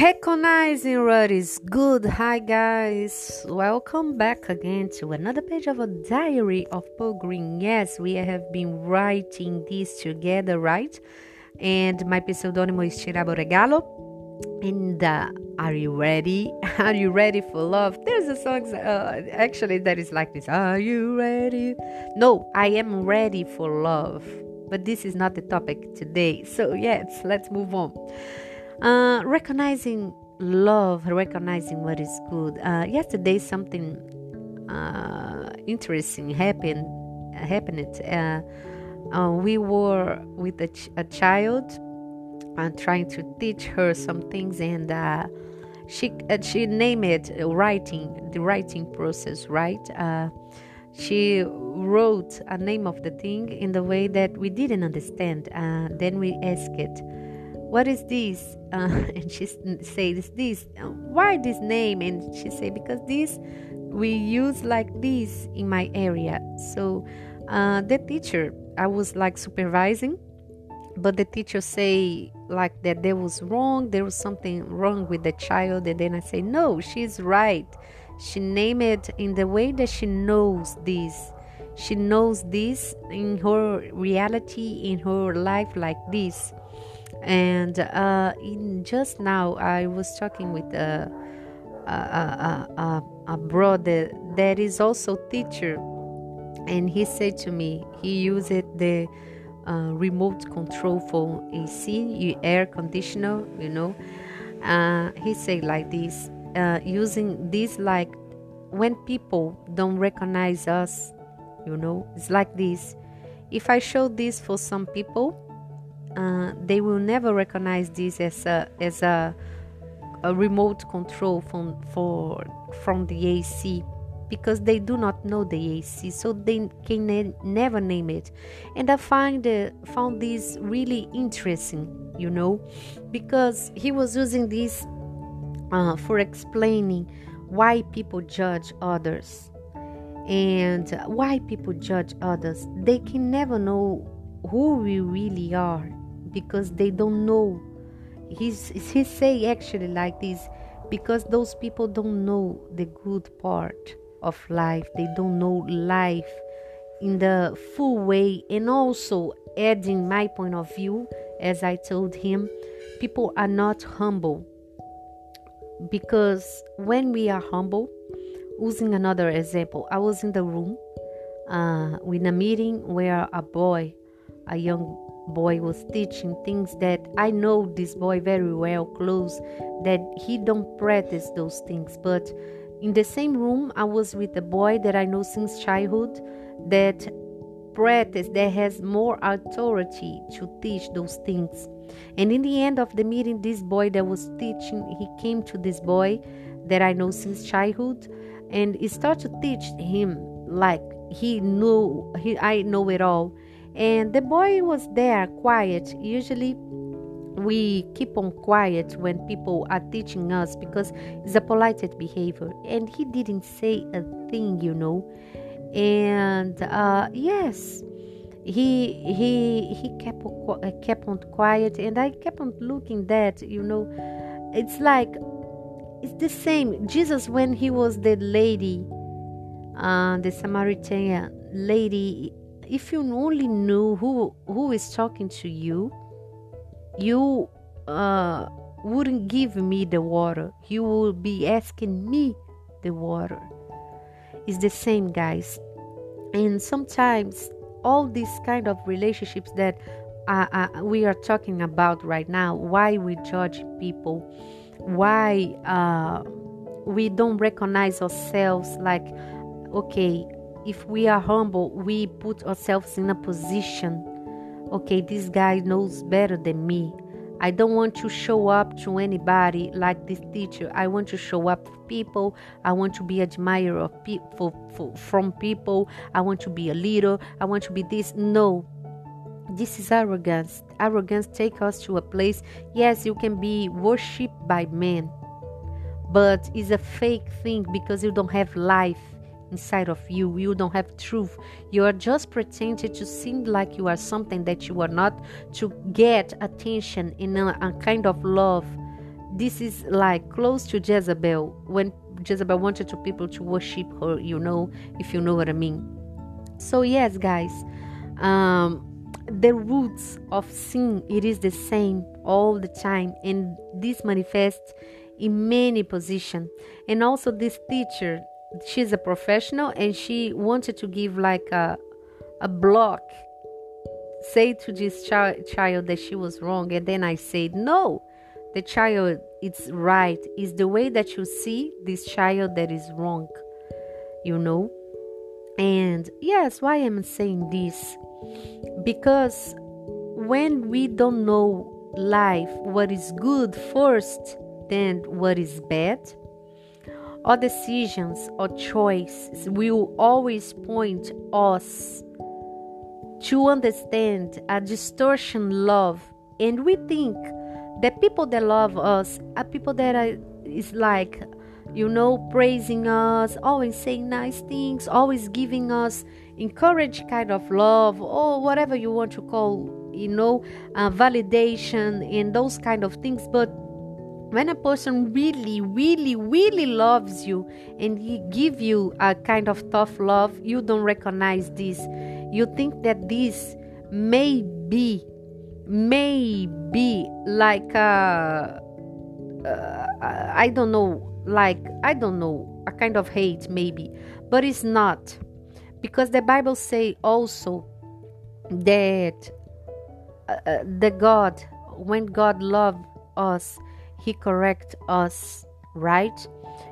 Recognizing what is good. Hi, guys. Welcome back again to another page of a diary of Paul Green. Yes, we have been writing this together, right? And my pseudonym is Tirabo Regalo. And uh, are you ready? Are you ready for love? There's a song uh, actually that is like this Are you ready? No, I am ready for love. But this is not the topic today. So, yes, let's move on. Uh, recognizing love, recognizing what is good. Uh, yesterday, something uh, interesting happened. Happened. Uh, uh, we were with a, ch- a child, uh, trying to teach her some things, and she she named it writing, the writing process, right? she wrote a name of the thing in the way that we didn't understand. And then we asked it what is this? Uh, and she says this uh, why this name? And she say because this we use like this in my area. So uh, the teacher i was like supervising but the teacher say like that there was wrong there was something wrong with the child and then i say no she's right. She named it in the way that she knows this. She knows this in her reality in her life like this and uh, in just now, I was talking with a, a, a, a, brother that is also teacher, and he said to me he used the uh, remote control for AC, air conditioner, you know. Uh, he said like this, uh, using this like when people don't recognize us, you know, it's like this. If I show this for some people, uh, they will never recognize this as a as a, a remote control from for from the AC because they do not know the AC, so they can ne- never name it. And I find uh, found this really interesting, you know, because he was using this uh, for explaining why people judge others and why people judge others. They can never know who we really are because they don't know. He's he say actually like this because those people don't know the good part of life. They don't know life in the full way and also adding my point of view as I told him, people are not humble because when we are humble, using another example, I was in the room uh, in a meeting where a boy, a young boy was teaching things that I know this boy very well close that he don't practice those things. But in the same room I was with a boy that I know since childhood that practice that has more authority to teach those things. And in the end of the meeting this boy that was teaching he came to this boy that I know since childhood and he started to teach him like he knew he I know it all and the boy was there, quiet. Usually, we keep on quiet when people are teaching us because it's a polite behavior. And he didn't say a thing, you know. And uh, yes, he he he kept uh, kept on quiet, and I kept on looking that you know, it's like it's the same. Jesus, when he was the lady, uh, the Samaritan lady if you only knew who who is talking to you, you uh, wouldn't give me the water. You would be asking me the water. It's the same, guys. And sometimes all these kind of relationships that uh, uh, we are talking about right now, why we judge people, why uh, we don't recognize ourselves like, okay, if we are humble, we put ourselves in a position okay, this guy knows better than me. I don't want to show up to anybody like this teacher. I want to show up for people. I want to be admirer of people from people. I want to be a leader. I want to be this. No, this is arrogance. Arrogance take us to a place. Yes, you can be worshipped by men, but it's a fake thing because you don't have life inside of you. You don't have truth. You are just pretending to seem like you are something that you are not to get attention in a, a kind of love this is like close to Jezebel when Jezebel wanted to people to worship her, you know, if you know what I mean. So yes, guys, um, the roots of sin it is the same all the time, and this manifests in many positions. And also, this teacher, she's a professional, and she wanted to give like a a block say to this child, child that she was wrong. And then i said no the child it's right. Is the way that you see this child that is wrong you know? And yes why am i saying this? Because when we don't know life what is good first then what is bad our decisions or choices will always point us to understand a distortion love. And we think the people that love us are people that are is like you know praising us always saying nice things always giving us encourage kind of love or whatever you want to call you know uh, validation and those kind of things. But when a person really really really loves you and he give you a kind of tough love you don't recognize this. You think that this may be may be like a, uh, I don't know, like I don't know, a kind of hate maybe, but it's not, because the Bible say also that uh, uh the God, when God loved us, He correct us, right?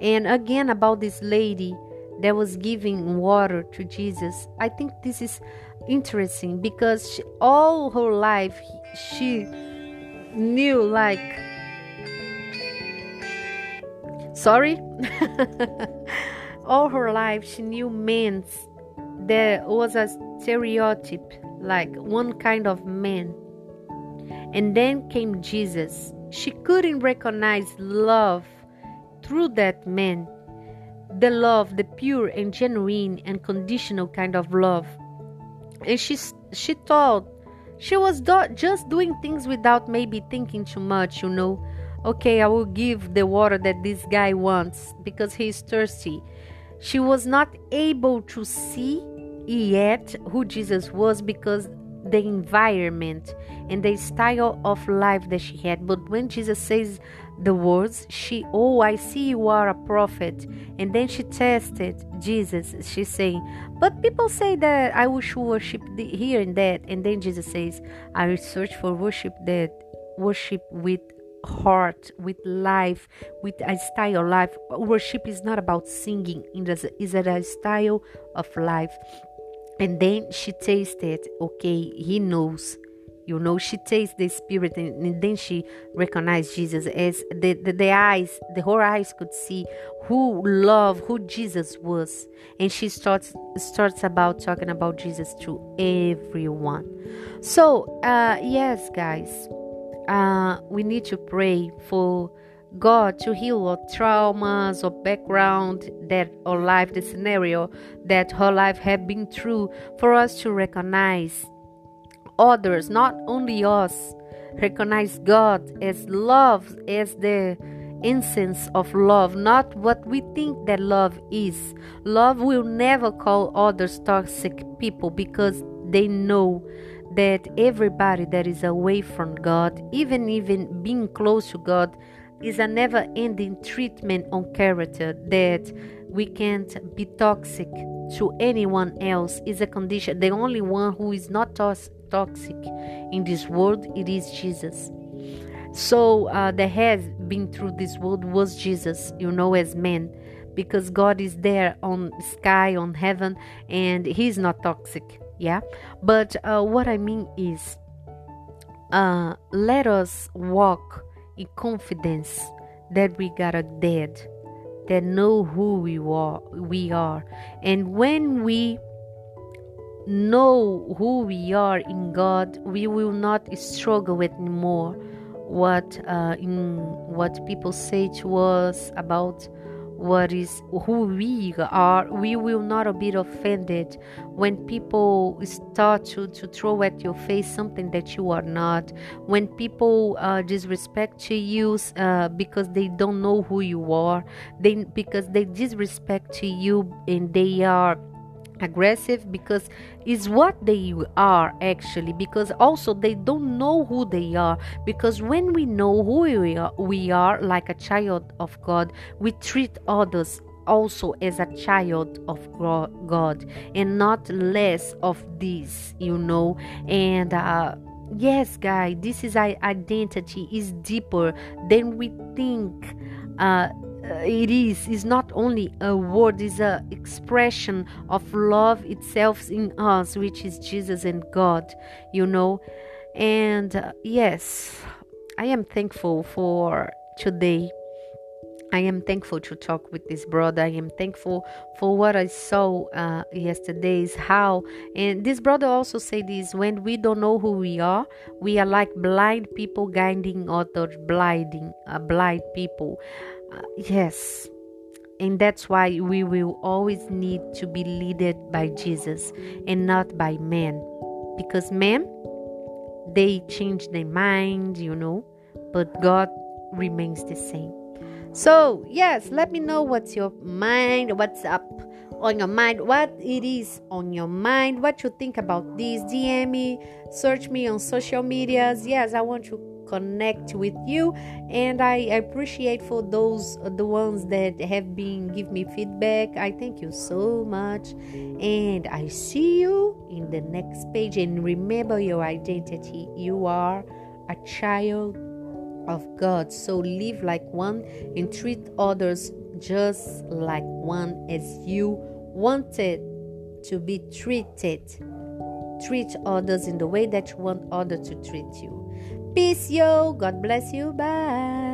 And again about this lady that was giving water to Jesus, I think this is interesting because she, all her life she knew like sorry? All her life she knew men there was a stereotype like one kind of man. And then came jesus she couldn't recognize love through that man. The love the pure and genuine and conditional kind of love. And she she thought she was do- just doing things without maybe thinking too much you know. Okay i will give the water that this guy wants because he's thirsty. She was not able to see yet who jesus was because the environment and the style of life that she had. But when jesus says the words she oh i see you are a prophet and then she tested jesus she's saying but people say that i wish worship here and that and then jesus says i search for worship that worship with heart with life with a style of life. Worship is not about singing it is a style of life and then she tasted okay he knows. You know she tastes the spirit and, and then she recognized jesus as the, the, the eyes the her eyes could see who love who jesus was. And she starts starts about talking about jesus to everyone. So uh yes guys uh we need to pray for God to heal our traumas or background that our life, the scenario that her life had been through, for us to recognize others, not only us. Recognize God as love, as the essence of love, not what we think that love is. Love will never call others toxic people because they know that everybody that is away from God, even even being close to God, is a never ending treatment on character that we can't be toxic to anyone else. Is a condition the only one who is not tos- toxic in this world it is jesus. So uh, that has been through this world was jesus you know as man because god is there on sky on heaven and he's not toxic yeah? But uh, what i mean is uh, let us walk in confidence that we got a dead that know who we are we are. And when we know who we are in God we will not struggle with anymore. What uh, in what people say to us about what is who we are we will not be offended. When people start to, to throw at your face something that you are not when people uh, disrespect you uh, because they don't know who you are they because they disrespect you and they are aggressive because is what they are actually because also they don't know who they are. Because when we know who we are, we are like a child of god. We treat others also as a child of god and not less of this you know? And uh, yes guy this is our identity is deeper than we think. Uh, it is is not only a word is a expression of love itself in us which is jesus and god you know and uh, yes i am thankful for today I am thankful to talk with this brother. I am thankful for what I saw uh, yesterday. Is how and this brother also said this: when we don't know who we are, we are like blind people guiding others, blinding uh, blind people. Yes. And that's why we will always need to be led by Jesus and not by men. Because men, they change their mind, you know, but God remains the same. So, yes, let me know what's your mind, what's up on your mind, what it is on your mind, what you think about this. DM me, search me on social medias. Yes, I want to connect with you and i appreciate for those the ones that have been give me feedback. I thank you so much and i see you in the next page. And remember your identity. You are a child of god. So live like one and treat others just like one as you wanted to be treated. Treat others in the way that you want others to treat you Peace, yo. God bless you. Bye.